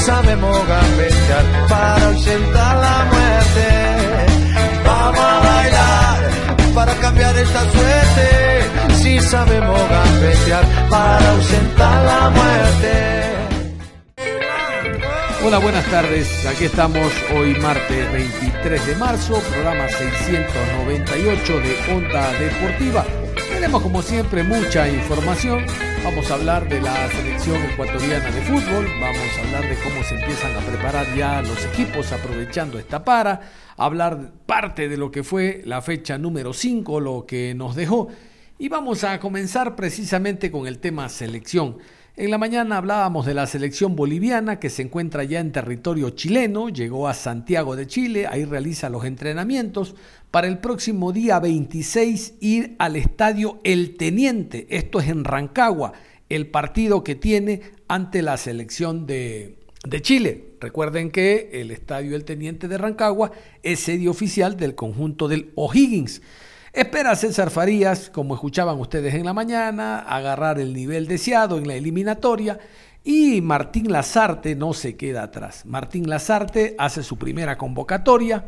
Sabemos gambetear para ausentar la muerte. Vamos a bailar para cambiar esta suerte. Si sabemos gambetear para ausentar la muerte. Hola, buenas tardes. Aquí estamos hoy martes 23 de marzo, programa 698 de Onda Deportiva. Tenemos como siempre mucha información Vamos a hablar de la selección ecuatoriana de fútbol, vamos a hablar de cómo se empiezan a preparar ya los equipos aprovechando esta para, hablar parte de lo que fue la fecha número 5, lo que nos dejó. Y vamos a comenzar precisamente con el tema selección. En la mañana hablábamos de la selección boliviana que se encuentra ya en territorio chileno, llegó a Santiago de Chile, ahí realiza los entrenamientos. Para el próximo día 26 ir al estadio El Teniente, esto es en Rancagua, el partido que tiene ante la selección de, de Chile. Recuerden que el estadio El Teniente de Rancagua es sede oficial del conjunto del O'Higgins. Espera César Farías, como escuchaban ustedes en la mañana, agarrar el nivel deseado en la eliminatoria y Martín Lazarte no se queda atrás. Martín Lazarte hace su primera convocatoria,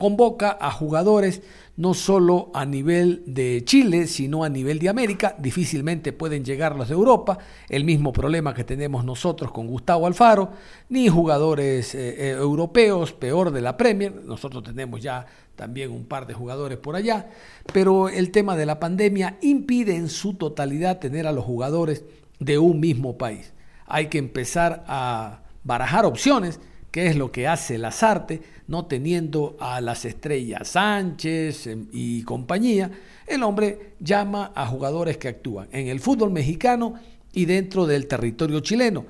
convoca a jugadores no solo a nivel de Chile, sino a nivel de América. Difícilmente pueden llegar los de Europa, el mismo problema que tenemos nosotros con Gustavo Alfaro, ni jugadores eh, eh, europeos, peor de la Premier. Nosotros tenemos ya también un par de jugadores por allá, pero el tema de la pandemia impide en su totalidad tener a los jugadores de un mismo país. Hay que empezar a barajar opciones, que es lo que hace Lazarte, no teniendo a las estrellas Sánchez em, y compañía, el hombre llama a jugadores que actúan en el fútbol mexicano y dentro del territorio chileno.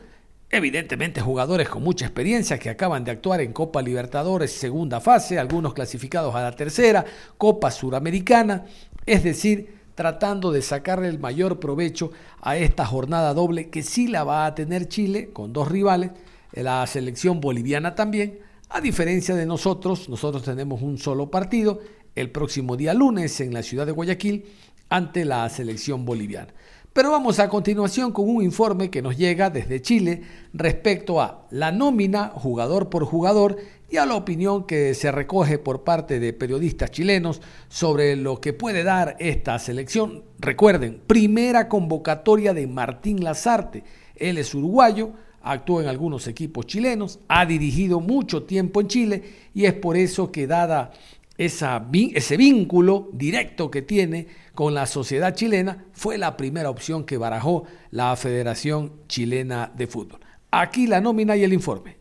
Evidentemente jugadores con mucha experiencia que acaban de actuar en Copa Libertadores segunda fase, algunos clasificados a la tercera, Copa Suramericana, es decir, tratando de sacarle el mayor provecho a esta jornada doble que sí la va a tener Chile con dos rivales, la selección boliviana también, a diferencia de nosotros, nosotros tenemos un solo partido el próximo día lunes en la ciudad de Guayaquil ante la selección boliviana. Pero vamos a continuación con un informe que nos llega desde Chile respecto a la nómina jugador por jugador y a la opinión que se recoge por parte de periodistas chilenos sobre lo que puede dar esta selección. Recuerden, primera convocatoria de Martín Lazarte. Él es uruguayo, actuó en algunos equipos chilenos, ha dirigido mucho tiempo en Chile y es por eso que dada esa, ese vínculo directo que tiene con la sociedad chilena, fue la primera opción que barajó la Federación Chilena de Fútbol. Aquí la nómina y el informe.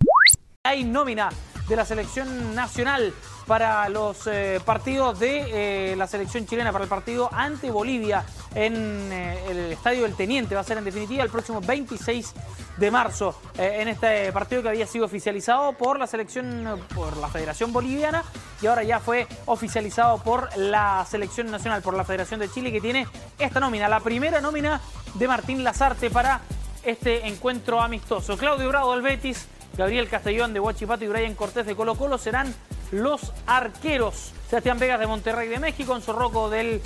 Hay nómina de la selección nacional para los eh, partidos de eh, la selección chilena, para el partido ante Bolivia en eh, el Estadio del Teniente. Va a ser en definitiva el próximo 26 de marzo en este partido que había sido oficializado por la selección, por la Federación Boliviana y ahora ya fue oficializado por la selección nacional, por la Federación de Chile que tiene esta nómina, la primera nómina de Martín Lazarte para este encuentro amistoso. Claudio Bravo del Betis Gabriel Castellón de Huachipato y Brian Cortés de Colo Colo serán los arqueros. Sebastián Vegas de Monterrey de México, Zorroco del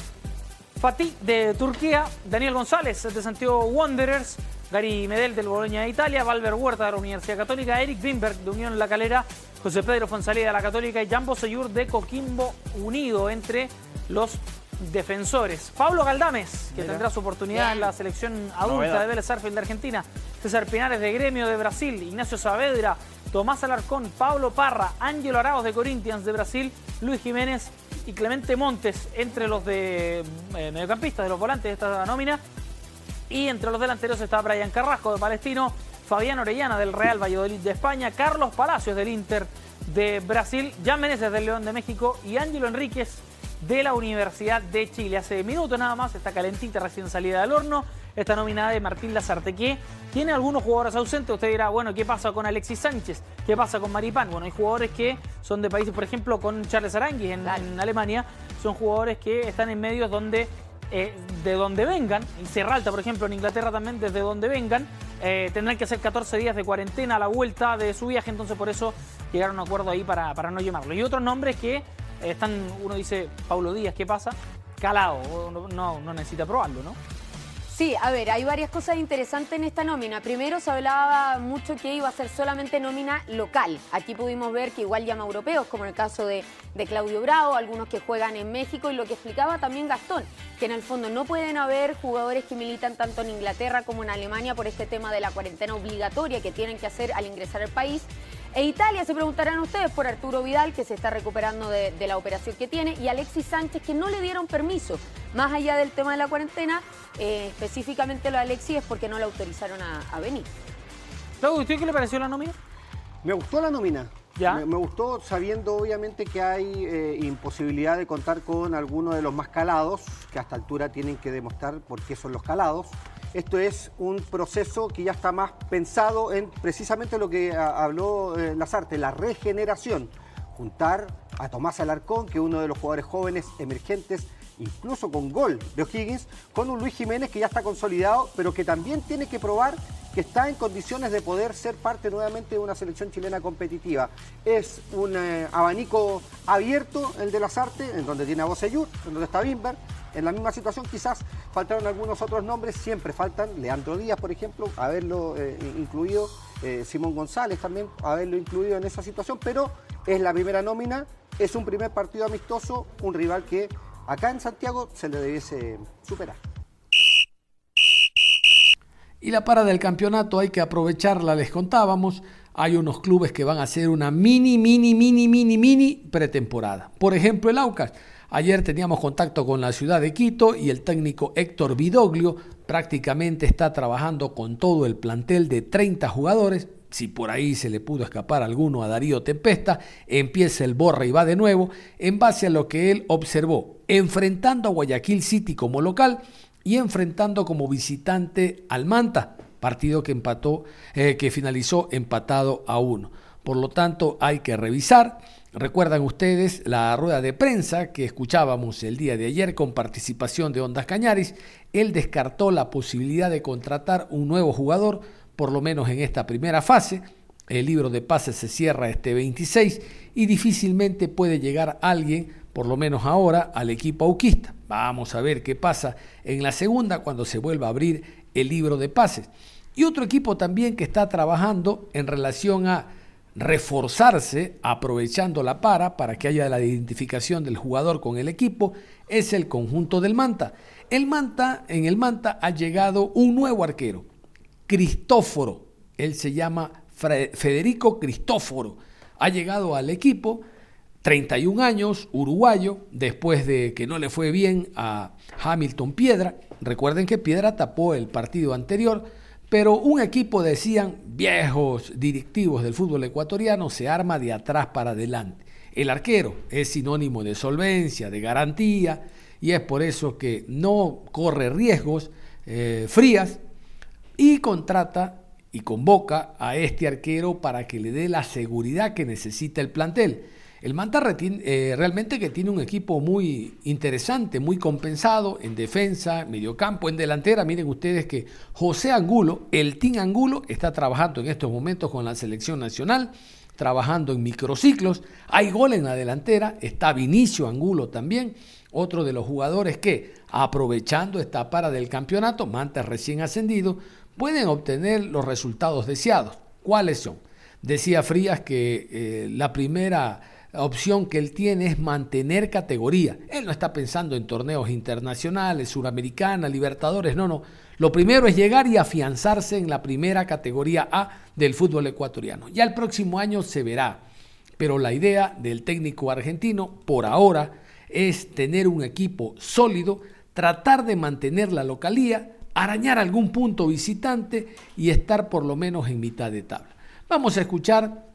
Fatih de Turquía, Daniel González de Santiago Wanderers, Gary Medel del Boloña de Italia, Valver Huerta de la Universidad Católica, Eric Wimberg de Unión La Calera, José Pedro Fonsalía de la Católica y Jambo Seyur de Coquimbo Unido entre los defensores. Pablo Galdames, que tendrá su oportunidad en la selección adulta de Vélez Arfield de Argentina. César Pinares de Gremio de Brasil. Ignacio Saavedra, Tomás Alarcón, Pablo Parra, Ángelo Araos de Corinthians de Brasil, Luis Jiménez y Clemente Montes entre los de eh, mediocampistas, de los volantes de esta nómina. Y entre los delanteros está Brian Carrasco de Palestino, Fabián Orellana del Real Valladolid de España, Carlos Palacios del Inter de Brasil, Jan Meneses del León de México y Ángelo Enríquez de la Universidad de Chile. Hace minutos nada más, está calentita, recién salida del horno. Esta nominada de Martín Lazarte, que tiene algunos jugadores ausentes. Usted dirá, bueno, ¿qué pasa con Alexis Sánchez? ¿Qué pasa con Maripán? Bueno, hay jugadores que son de países, por ejemplo, con Charles Aranguis en, en Alemania, son jugadores que están en medios donde eh, de donde vengan, y Serralta, por ejemplo, en Inglaterra también, desde donde vengan, eh, tendrán que hacer 14 días de cuarentena a la vuelta de su viaje, entonces por eso llegaron a un acuerdo ahí para, para no llamarlo. Y otros nombres que están, uno dice, Paulo Díaz, ¿qué pasa? Calado, no, no necesita probarlo, ¿no? Sí, a ver, hay varias cosas interesantes en esta nómina. Primero se hablaba mucho que iba a ser solamente nómina local. Aquí pudimos ver que igual llama europeos, como en el caso de, Claudio Bravo, algunos que juegan en México y lo que explicaba también Gastón, que en el fondo no pueden haber jugadores que militan tanto en Inglaterra como en Alemania por este tema de la cuarentena obligatoria que tienen que hacer al ingresar al país. E Italia, se preguntarán ustedes, por Arturo Vidal, que se está recuperando de, la operación que tiene, y Alexis Sánchez, que no le dieron permiso. Más allá del tema de la cuarentena, eh, específicamente lo de Alexis es porque no le autorizaron a, venir. ¿usted qué le pareció la nómina? Me gustó la nómina. ¿Ya? Me, gustó sabiendo obviamente que hay eh, imposibilidad de contar con algunos de los más calados, que a esta altura tienen que demostrar por qué son los calados. Esto es un proceso que ya está más pensado en precisamente lo que habló eh, Lazarte, la regeneración. Juntar a Tomás Alarcón, que es uno de los jugadores jóvenes emergentes, incluso con gol de O'Higgins, con un Luis Jiménez que ya está consolidado, pero que también tiene que probar que está en condiciones de poder ser parte nuevamente de una selección chilena competitiva. Es un eh, abanico abierto el de las artes, en donde tiene a Bocellur, en donde está Bimber, en la misma situación quizás faltaron algunos otros nombres, siempre faltan, Leandro Díaz, por ejemplo, haberlo eh, incluido, eh, Simón González también, haberlo incluido en esa situación, pero es la primera nómina, es un primer partido amistoso, un rival que acá en Santiago se le debiese superar. Y la para del campeonato hay que aprovecharla, les contábamos. Hay unos clubes que van a hacer una mini, mini, mini, mini, mini pretemporada. Por ejemplo, el Aucas Ayer teníamos contacto con la ciudad de Quito y el técnico Héctor Vidoglio prácticamente está trabajando con todo el plantel de 30 jugadores. Si por ahí se le pudo escapar alguno a Darío Tempesta, empieza el borra y va de nuevo en base a lo que él observó, enfrentando a Guayaquil City como local y enfrentando como visitante al Manta, partido que empató, eh, que finalizó empatado a uno. Por lo tanto, hay que revisar Recuerdan ustedes la rueda de prensa que escuchábamos el día de ayer con participación de Ondas Cañaris. Él descartó la posibilidad de contratar un nuevo jugador, por lo menos en esta primera fase. El libro de pases se cierra este 26 y difícilmente puede llegar alguien, por lo menos ahora, al equipo auquista. Vamos a ver qué pasa en la segunda cuando se vuelva a abrir el libro de pases. Y otro equipo también que está trabajando en relación a reforzarse aprovechando la para para que haya la identificación del jugador con el equipo es el conjunto del Manta. El Manta, en el Manta ha llegado un nuevo arquero, Cristóforo. Él se llama Federico Cristóforo. Ha llegado al equipo, 31 años, uruguayo, después de que no le fue bien a Hamilton Piedra. Recuerden que Piedra tapó el partido anterior pero un equipo, decían viejos directivos del fútbol ecuatoriano, se arma de atrás para adelante. El arquero es sinónimo de solvencia, de garantía, y es por eso que no corre riesgos eh, frías y contrata y convoca a este arquero para que le dé la seguridad que necesita el plantel. El Manta eh, realmente que tiene un equipo muy interesante, muy compensado en defensa, mediocampo, en delantera. Miren ustedes que José Angulo, el Team Angulo, está trabajando en estos momentos con la selección nacional, trabajando en microciclos. Hay gol en la delantera, está Vinicio Angulo también, otro de los jugadores que, aprovechando esta para del campeonato, Manta recién ascendido, pueden obtener los resultados deseados. ¿Cuáles son? Decía Frías que eh, la primera opción que él tiene es mantener categoría. Él no está pensando en torneos internacionales, Suramericana, Libertadores, no, no. Lo primero es llegar y afianzarse en la primera categoría A del fútbol ecuatoriano. Ya el próximo año se verá, pero la idea del técnico argentino por ahora es tener un equipo sólido, tratar de mantener la localía, arañar algún punto visitante y estar por lo menos en mitad de tabla. Vamos a escuchar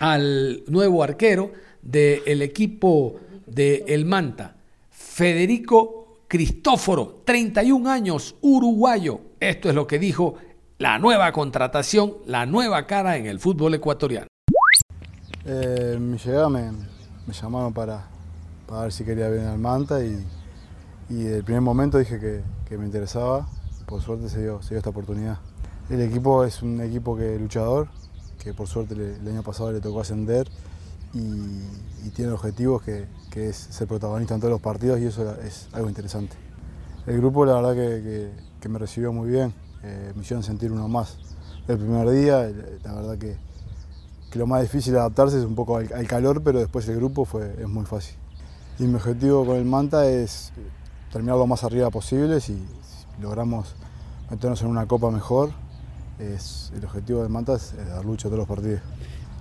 al nuevo arquero del equipo de El Manta, Federico Cristóforo, 31 años, uruguayo. Esto es lo que dijo la nueva contratación, la nueva cara en el fútbol ecuatoriano. Eh, mi llegada me, llamaron para, para, ver si quería venir al Manta y, y el primer momento dije que, que, me interesaba. Por suerte se dio, se dio esta oportunidad. El equipo es un equipo que luchador, que por suerte el año pasado le tocó ascender y, tiene objetivos que, que, es ser protagonista en todos los partidos y eso es algo interesante. El grupo la verdad que, que me recibió muy bien, eh, me hicieron sentir uno más. El primer día, la verdad que, lo más difícil de adaptarse es un poco al, calor, pero después el grupo fue, es muy fácil. Y mi objetivo con el Manta es terminar lo más arriba posible, si, logramos meternos en una copa mejor, es, el objetivo del Manta es, dar lucha todos los partidos.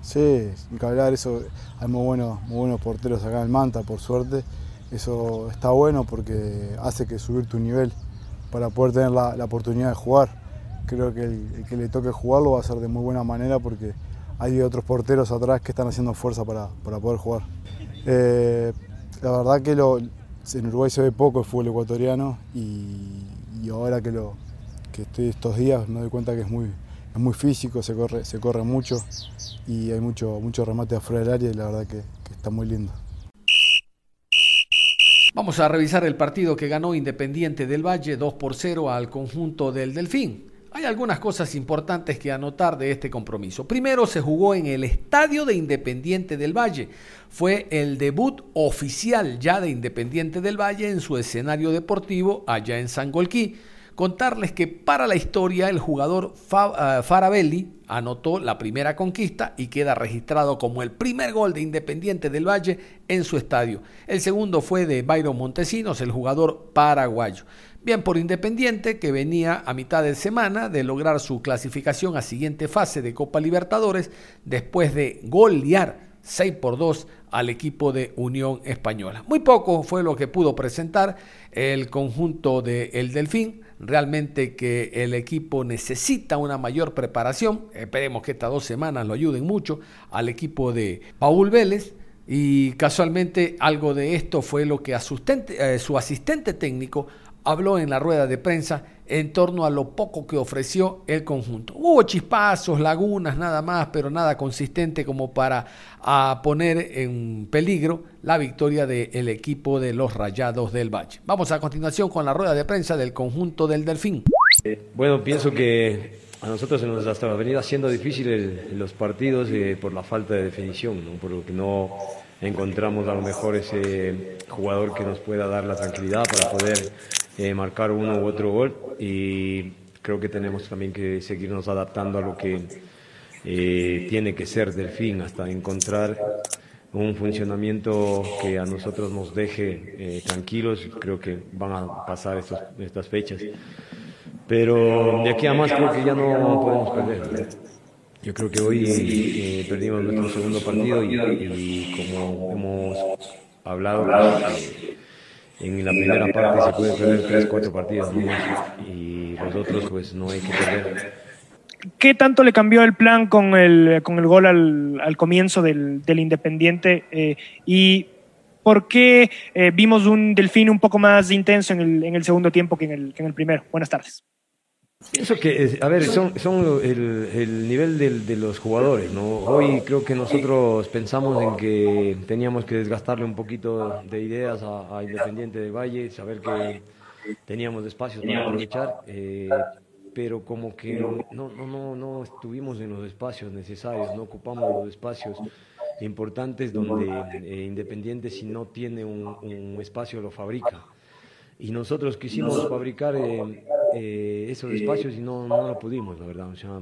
Sí, hablar, eso, hay muy buenos, muy buenos porteros acá en Manta, por suerte. Eso está bueno porque hace que subir tu nivel para poder tener la, oportunidad de jugar. Creo que el, que le toque jugarlo va a ser de muy buena manera porque hay otros porteros atrás que están haciendo fuerza para, poder jugar. Eh, la verdad que lo, en Uruguay se ve poco el fútbol ecuatoriano y, ahora que, lo, que estoy estos días me doy cuenta que es muy, es muy físico, se corre, se corre mucho y hay mucho, mucho remate afuera del área y la verdad que está muy lindo. Vamos a revisar el partido que ganó Independiente del Valle 2 por 0 al conjunto del Delfín. Hay algunas cosas importantes que anotar de este compromiso. Primero se jugó en el Estadio de Independiente del Valle. Fue el debut oficial ya de Independiente del Valle en su escenario deportivo allá en Sangolquí contarles que para la historia el jugador eh, Farabelli anotó la primera conquista y queda registrado como el primer gol de Independiente del Valle en su estadio. El segundo fue de Byron Montesinos, el jugador paraguayo. Bien por Independiente, que venía a mitad de semana de lograr su clasificación a siguiente fase de Copa Libertadores después de golear 6 por 2 al equipo de Unión Española. Muy poco fue lo que pudo presentar el conjunto de El Delfín. Realmente que el equipo necesita una mayor preparación. Esperemos que estas dos semanas lo ayuden mucho al equipo de Paul Vélez. Y casualmente algo de esto fue lo que eh, su asistente técnico habló en la rueda de prensa en torno a lo poco que ofreció el conjunto. Hubo chispazos, lagunas, nada más, pero nada consistente como para poner en peligro la victoria del equipo de los Rayados del Valle. Vamos a continuación con la rueda de prensa del conjunto del Delfín. bueno, pienso que a nosotros se nos ha venido haciendo difícil los partidos eh, por la falta de definición, ¿no? por lo que no encontramos a lo mejor ese jugador que nos pueda dar la tranquilidad para poder eh, marcar uno u otro gol y creo que tenemos también que seguirnos adaptando a lo que eh, tiene que ser Delfín hasta encontrar un funcionamiento que a nosotros nos deje eh, tranquilos. Creo que van a pasar estas fechas. Pero de aquí a más creo que ya no podemos perder. Yo creo que hoy perdimos nuestro segundo partido y, como hemos hablado, en la primera parte se puede perder tres, cuatro partidos y los otros pues no hay que perder. ¿Qué tanto le cambió el plan con el, con el gol al, al comienzo del, del Independiente? Eh, ¿Y por qué eh, vimos un Delfín un poco más intenso en el, en el segundo tiempo que en el, que en el primero? Buenas tardes. Pienso que, a ver, son, son el, el nivel de, de, los jugadores, ¿no? Hoy creo que nosotros pensamos en que teníamos que desgastarle un poquito de ideas a, Independiente de Valle, saber que teníamos espacios para aprovechar, eh, pero como que no, no, no, no estuvimos en los espacios necesarios, no ocupamos los espacios importantes donde eh, Independiente si no tiene un, un espacio lo fabrica y nosotros quisimos fabricar eh, eh, esos espacios y no, no lo pudimos, la verdad. O sea,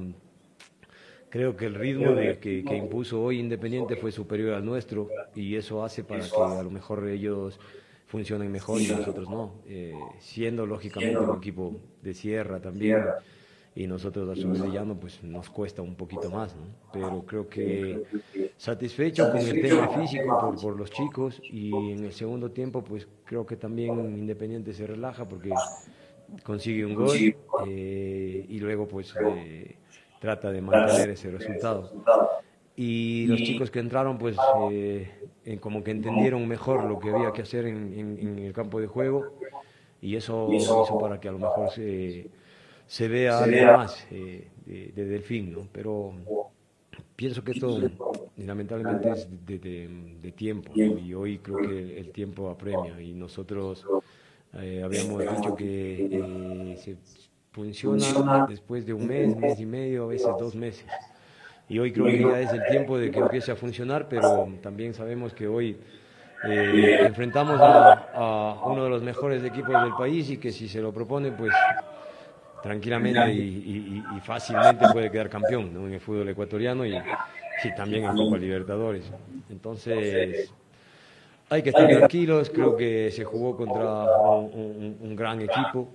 creo que el ritmo de, que, impuso hoy Independiente fue superior al nuestro y eso hace para que a lo mejor ellos funcionen mejor y nosotros no. Eh, siendo lógicamente un equipo de sierra también y nosotros a su llano pues nos cuesta un poquito más, ¿no? pero creo que satisfecho con el tema físico por, por, los chicos y en el segundo tiempo pues creo que también Independiente se relaja porque consigue un gol eh, y luego pues eh, trata de mantener ese resultado. y los chicos que entraron pues eh, como que entendieron mejor lo que había que hacer en, el campo de juego y eso hizo para que a lo mejor se, se vea algo más eh, de, de, Delfín, ¿no? Pero pienso que esto lamentablemente es de, tiempo y hoy creo que el tiempo apremia y nosotros eh, habíamos dicho que eh, se funciona después de un mes, mes y medio, a veces dos meses. Y hoy creo que ya es el tiempo de que empiece a funcionar, pero también sabemos que hoy eh, enfrentamos a, uno de los mejores equipos del país y que si se lo propone, pues tranquilamente y, fácilmente puede quedar campeón en el fútbol ecuatoriano y sí, también en Copa Libertadores. Entonces, hay que estar tranquilos, creo que se jugó contra un, gran equipo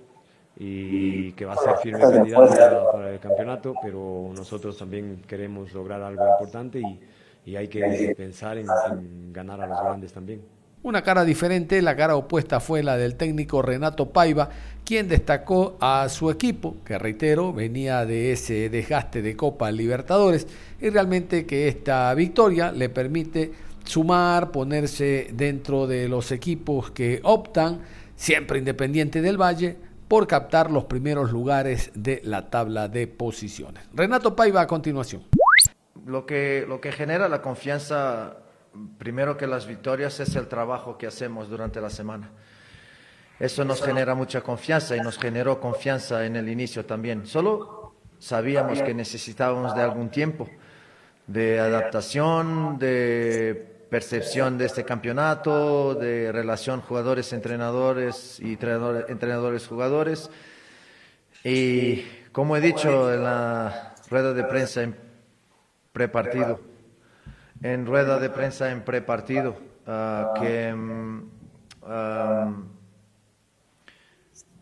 y que va a ser firme candidato para, el campeonato, pero nosotros también queremos lograr algo importante y, hay que pensar en, en ganar a los grandes también. Una cara diferente, la cara opuesta fue la del técnico Renato Paiva, quien destacó a su equipo, que reitero, venía de ese desgaste de Copa Libertadores, y realmente que esta victoria le permite sumar, ponerse dentro de los equipos que optan, siempre independiente del Valle, por captar los primeros lugares de la tabla de posiciones. Renato Paiva a continuación. Lo que, lo que genera la confianza primero que las victorias es el trabajo que hacemos durante la semana. Eso nos genera mucha confianza y nos generó confianza en el inicio también. Solo sabíamos que necesitábamos de algún tiempo de adaptación, de percepción de este campeonato, de relación jugadores-entrenadores y entrenadores-jugadores. Y como he dicho en la rueda de prensa en prepartido, en rueda de prensa en prepartido uh, que um,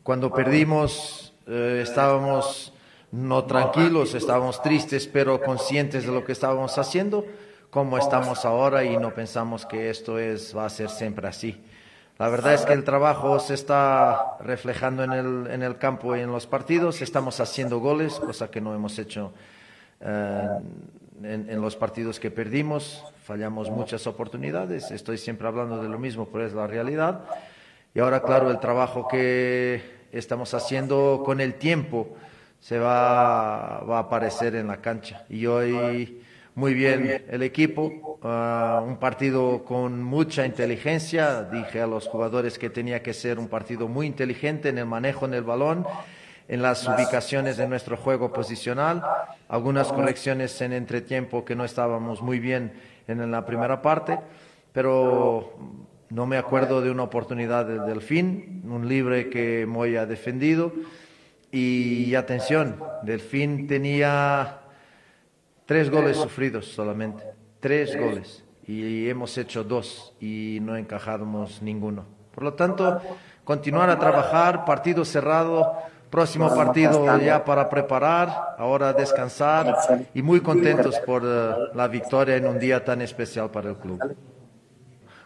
cuando perdimos uh, estábamos no tranquilos, estábamos tristes, pero conscientes de lo que estábamos haciendo, como estamos ahora y no pensamos que esto es, va a ser siempre así. La verdad es que el trabajo se está reflejando en el, en el campo y en los partidos, estamos haciendo goles, cosa que no hemos hecho uh, en, los partidos que perdimos, fallamos muchas oportunidades, estoy siempre hablando de lo mismo, pero es la realidad. Y ahora, claro, el trabajo que estamos haciendo con el tiempo se va, va a aparecer en la cancha. Y hoy, muy bien el equipo, ah, un partido con mucha inteligencia, dije a los jugadores que tenía que ser un partido muy inteligente en el manejo en el balón en las ubicaciones de nuestro juego posicional, algunas correcciones en entretiempo que no estábamos muy bien en la primera parte, pero no me acuerdo de una oportunidad del Delfín, un libre que Moy ha defendido. Y atención, Delfín tenía tres goles sufridos solamente, tres goles, y hemos hecho dos y no encajamos ninguno. Por lo tanto, continuar a trabajar, partido cerrado, Próximo partido ya para preparar, ahora descansar y muy contentos por eh, la victoria en un día tan especial para el club.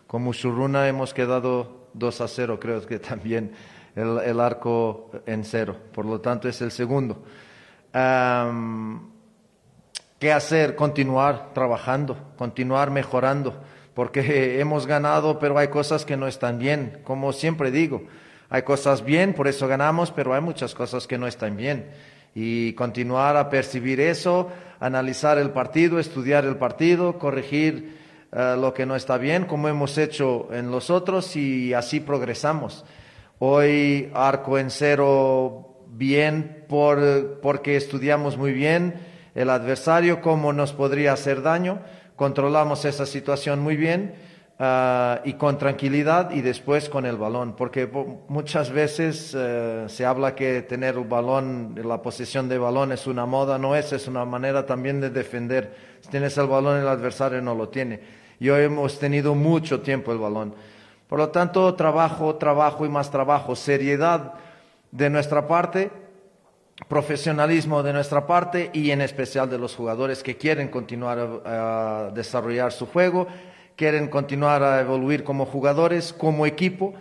Con Musuruna hemos quedado 2 a 0, creo que también el, arco en cero, por lo tanto es el segundo. ¿Qué hacer? Continuar trabajando, continuar mejorando, porque hemos ganado, pero hay cosas que no están bien, como siempre digo. Hay cosas bien, por eso ganamos, pero hay muchas cosas que no están bien. Y continuar a percibir eso, analizar el partido, estudiar el partido, corregir eh, lo que no está bien, como hemos hecho en los otros, y así progresamos. Hoy arco en cero bien por, porque estudiamos muy bien el adversario, cómo nos podría hacer daño, controlamos esa situación muy bien Ah, y con tranquilidad y después con el balón, porque muchas veces eh, se habla que tener el balón, la posesión de balón es una moda, no es, es una manera también de defender. Si tienes el balón, el adversario no lo tiene. Y hoy hemos tenido mucho tiempo el balón. Por lo tanto, trabajo, trabajo y más trabajo, seriedad de nuestra parte, profesionalismo de nuestra parte y en especial de los jugadores que quieren continuar a desarrollar su juego quieren continuar a evoluir como jugadores, como equipo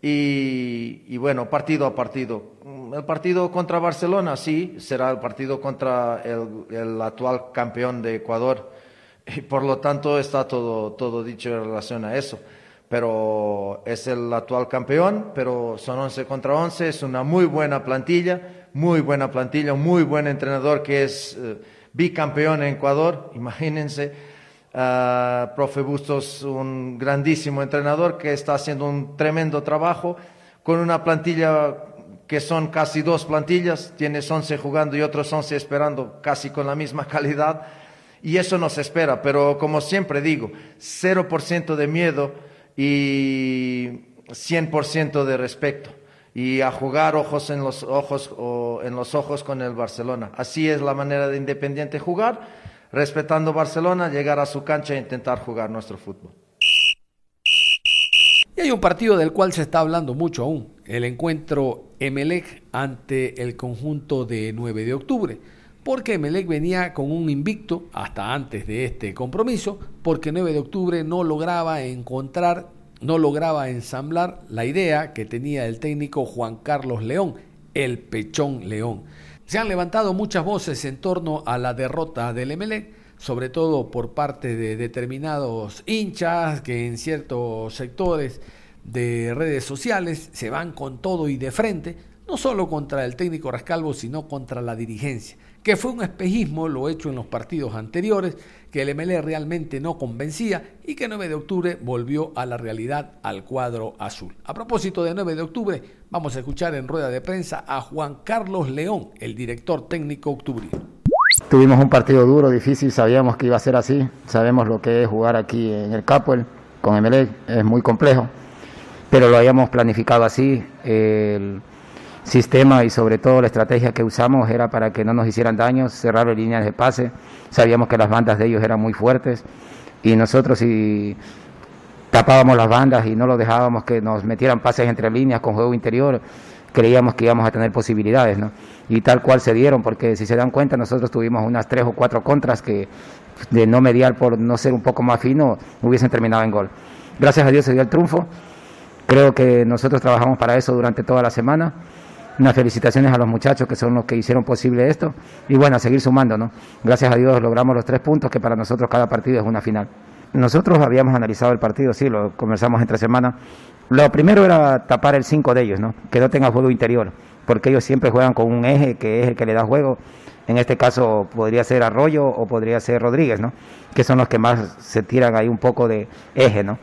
y, bueno, partido a partido. El partido contra Barcelona, sí, será el partido contra el, actual campeón de Ecuador. y por lo tanto está todo, todo dicho en relación a eso. Pero es el actual campeón, pero son 11 contra 11, es una muy buena plantilla, muy buena plantilla, un muy buen entrenador que es eh, bicampeón en Ecuador, imagínense. Uh, profe Bustos, un grandísimo entrenador que está haciendo un tremendo trabajo con una plantilla que son casi dos plantillas, tienes 11 jugando y otros 11 esperando casi con la misma calidad y eso nos espera, pero como siempre digo, 0% de miedo y 100% de respeto y a jugar ojos en los ojos o en los ojos con el Barcelona. Así es la manera de Independiente jugar, respetando Barcelona, llegar a su cancha e intentar jugar nuestro fútbol. Y hay un partido del cual se está hablando mucho aún, el encuentro Emelec ante el conjunto de 9 de octubre porque Emelec venía con un invicto hasta antes de este compromiso, porque 9 de octubre no lograba encontrar, no lograba ensamblar la idea que tenía el técnico Juan Carlos León, el Pechón León. Se han levantado muchas voces en torno a la derrota del Emelec, sobre todo por parte de determinados hinchas que en ciertos sectores de redes sociales se van con todo y de frente, no solo contra el técnico Rascalvo, sino contra la dirigencia que fue un espejismo lo hecho en los partidos anteriores, que el MLE realmente no convencía y que 9 de octubre volvió a la realidad al cuadro azul. A propósito de 9 de octubre, vamos a escuchar en rueda de prensa a Juan Carlos León, el director técnico octubrino. Tuvimos un partido duro, difícil, sabíamos que iba a ser así, sabemos lo que es jugar aquí en el Capuel con MLE, es muy complejo, pero lo habíamos planificado así. Sistema y sobre todo la estrategia que usamos era para que no nos hicieran daños, cerrar líneas de pase. Sabíamos que las bandas de ellos eran muy fuertes y nosotros si tapábamos las bandas y no lo dejábamos que nos metieran pases entre líneas con juego interior, creíamos que íbamos a tener posibilidades, ¿no? Y tal cual se dieron, porque si se dan cuenta, nosotros tuvimos unas tres o cuatro contras que de no mediar por no ser un poco más fino, hubiesen terminado en gol. Gracias a Dios se dio el triunfo. Creo que nosotros trabajamos para eso durante toda la semana. Unas felicitaciones a los muchachos que son los que hicieron posible esto. Y bueno, a seguir sumando, ¿no? Gracias a Dios logramos los tres puntos, que para nosotros cada partido es una final. Nosotros habíamos analizado el partido, sí, lo conversamos entre semanas. Lo primero era tapar el 5 de ellos, ¿no? Que no tenga juego interior, porque ellos siempre juegan con un eje que es el que le da juego. En este caso podría ser Arroyo o podría ser Rodríguez, ¿no? Que son los que más se tiran ahí un poco de eje, ¿no?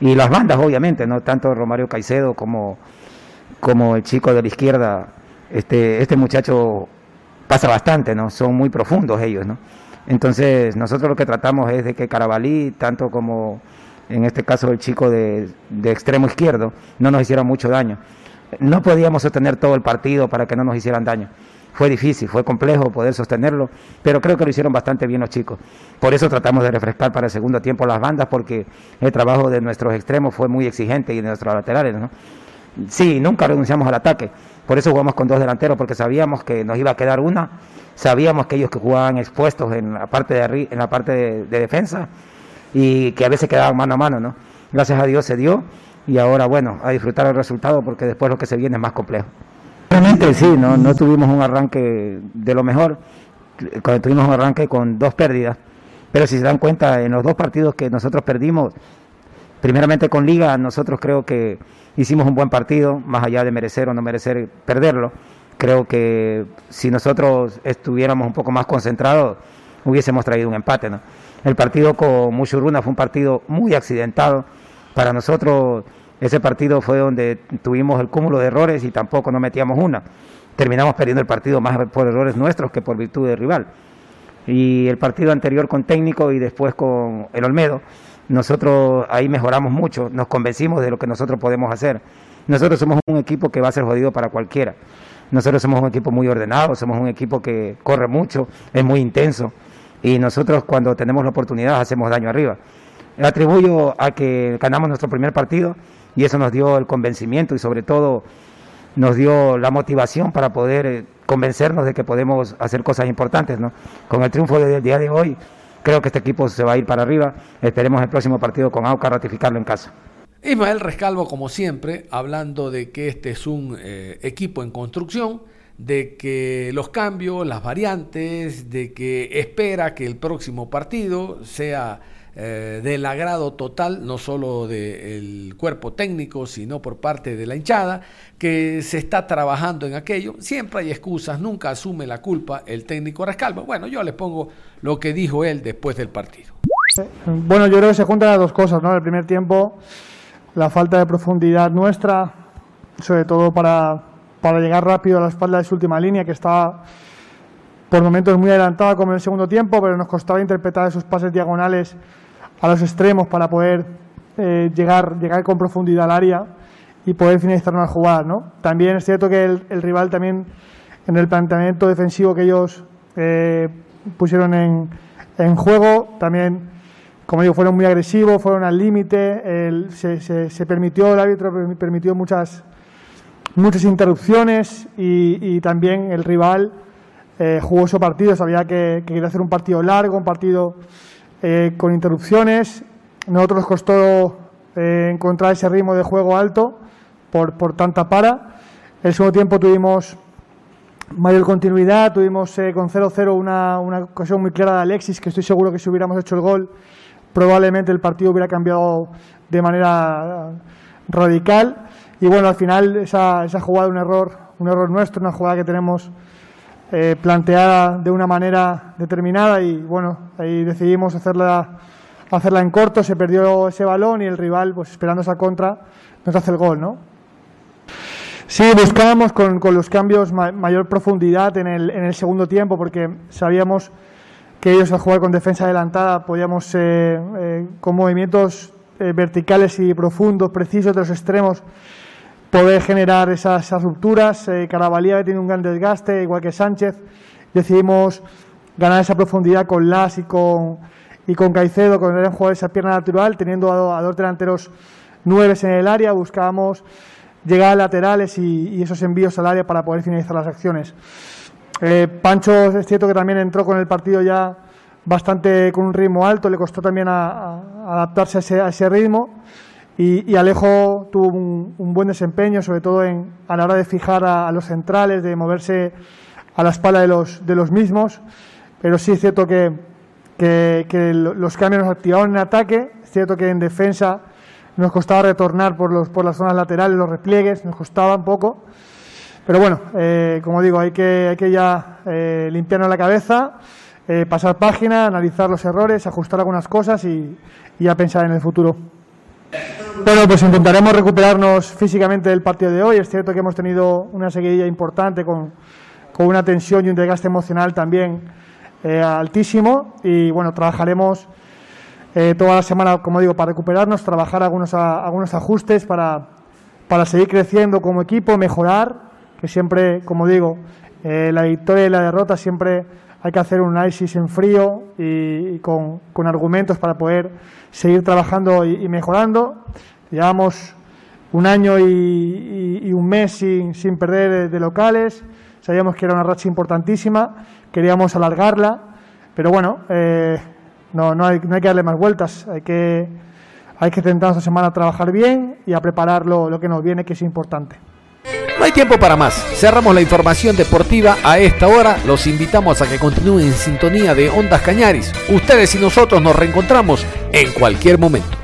Y las bandas, obviamente, ¿no? Tanto Romario Caicedo como como el chico de la izquierda, este, este muchacho pasa bastante, ¿no? Son muy profundos ellos, ¿no? Entonces, nosotros lo que tratamos es de que Carabalí, tanto como en este caso el chico de, extremo izquierdo, no nos hiciera mucho daño. No podíamos sostener todo el partido para que no nos hicieran daño. Fue difícil, fue complejo poder sostenerlo, pero creo que lo hicieron bastante bien los chicos. Por eso tratamos de refrescar para el segundo tiempo las bandas, porque el trabajo de nuestros extremos fue muy exigente y de nuestros laterales, ¿no? Sí, nunca renunciamos al ataque. Por eso jugamos con dos delanteros, porque sabíamos que nos iba a quedar una. Sabíamos que ellos que jugaban expuestos en la parte de, en la parte de, defensa y que a veces quedaban mano a mano, ¿no? Gracias a Dios se dio y ahora, bueno, a disfrutar el resultado porque después lo que se viene es más complejo. Realmente sí, no, no tuvimos un arranque de lo mejor, cuando tuvimos un arranque con dos pérdidas, pero si se dan cuenta, en los dos partidos que nosotros perdimos, primeramente con Liga, nosotros creo que hicimos un buen partido, más allá de merecer o no merecer perderlo. Creo que si nosotros estuviéramos un poco más concentrados, hubiésemos traído un empate. ¿no? El partido con Muchuruna fue un partido muy accidentado. Para nosotros ese partido fue donde tuvimos el cúmulo de errores y tampoco nos metíamos una. Terminamos perdiendo el partido más por errores nuestros que por virtud del rival. Y el partido anterior con técnico y después con el Olmedo, nosotros ahí mejoramos mucho, nos convencimos de lo que nosotros podemos hacer. Nosotros somos un equipo que va a ser jodido para cualquiera. Nosotros somos un equipo muy ordenado, somos un equipo que corre mucho, es muy intenso y nosotros cuando tenemos la oportunidad hacemos daño arriba. Atribuyo a que ganamos nuestro primer partido y eso nos dio el convencimiento y sobre todo nos dio la motivación para poder eh, convencernos de que podemos hacer cosas importantes. ¿no? Con el triunfo del día de hoy Creo que este equipo se va a ir para arriba. Esperemos el próximo partido con AUCA ratificarlo en casa. Ismael Rescalvo, como siempre, hablando de que este es un eh, equipo en construcción, de que los cambios, las variantes, de que espera que el próximo partido sea eh, del agrado total, no solo del cuerpo técnico, sino por parte de la hinchada, que se está trabajando en aquello. Siempre hay excusas, nunca asume la culpa el técnico Rascalvo. Bueno, yo le pongo lo que dijo él después del partido. Bueno, yo creo que se juntan las dos cosas, ¿no? El primer tiempo, la falta de profundidad nuestra, sobre todo para, para llegar rápido a la espalda de su última línea, que estaba por momentos muy adelantada como en el segundo tiempo, pero nos costaba interpretar esos pases diagonales a los extremos para poder eh, llegar, llegar con profundidad al área y poder finalizar una jugada. ¿no? También es cierto que el, rival también en el planteamiento defensivo que ellos eh, pusieron en, juego, también, como digo, fueron muy agresivos, fueron al límite, se, se, permitió, el árbitro permitió muchas, muchas interrupciones y, también el rival eh, jugó su partido, sabía que, que quería hacer un partido largo, un partido eh, con interrupciones. Nosotros nos costó eh, encontrar ese ritmo de juego alto por, por tanta para. El segundo tiempo tuvimos mayor continuidad, tuvimos eh, con 0-0 una, una ocasión muy clara de Alexis, que estoy seguro que si hubiéramos hecho el gol, probablemente el partido hubiera cambiado de manera radical. Y bueno, al final esa, esa jugada, un error, un error nuestro, una jugada que tenemos eh, planteada de una manera determinada y bueno, ahí decidimos hacerla, hacerla en corto, se perdió ese balón y el rival, pues esperando esa contra, nos hace el gol, ¿no? Sí, buscábamos con, con los cambios mayor profundidad en el, en el, segundo tiempo porque sabíamos que ellos al jugar con defensa adelantada podíamos, eh, eh, con movimientos verticales y profundos, precisos de los extremos, poder generar esas, rupturas. Eh, Carabalía tiene un gran desgaste, igual que Sánchez. Decidimos ganar esa profundidad con Las y con, y con Caicedo, con el jugador esa pierna natural, teniendo a, dos delanteros nueves en el área. Buscábamos llegar a laterales y, esos envíos al área para poder finalizar las acciones. Eh, Pancho es cierto que también entró con el partido ya bastante con un ritmo alto, le costó también adaptarse a ese, a ese ritmo y, Alejo tuvo un, buen desempeño, sobre todo en, a la hora de fijar a, los centrales, de moverse a la espalda de los, de los mismos. Pero sí es cierto que, los cambios nos activaron en ataque. Es cierto que en defensa nos costaba retornar por, los, por las zonas laterales, los repliegues, nos costaba un poco. Pero bueno, eh, como digo, hay que, hay que ya eh, limpiarnos la cabeza, eh, pasar página, analizar los errores, ajustar algunas cosas y ya pensar en el futuro. Bueno, pues intentaremos recuperarnos físicamente del partido de hoy. Es cierto que hemos tenido una seguidilla importante con, con una tensión y un desgaste emocional también eh, altísimo. Y bueno, trabajaremos eh, toda la semana, como digo, para recuperarnos, trabajar algunos, algunos ajustes para, para seguir creciendo como equipo, mejorar, que siempre, como digo, eh, la victoria y la derrota siempre hay que hacer un análisis en frío y, con, argumentos para poder seguir trabajando y, mejorando. Llevamos un año y, un mes sin, sin perder de, locales, sabíamos que era una racha importantísima, queríamos alargarla, pero bueno, eh, no, no, hay, no hay que darle más vueltas, hay que, hay que esta semana a trabajar bien y a preparar lo que nos viene, que es importante. No hay tiempo para más. Cerramos la información deportiva a esta hora. Los invitamos a que continúen en sintonía de Ondas Cañaris. Ustedes y nosotros nos reencontramos en cualquier momento.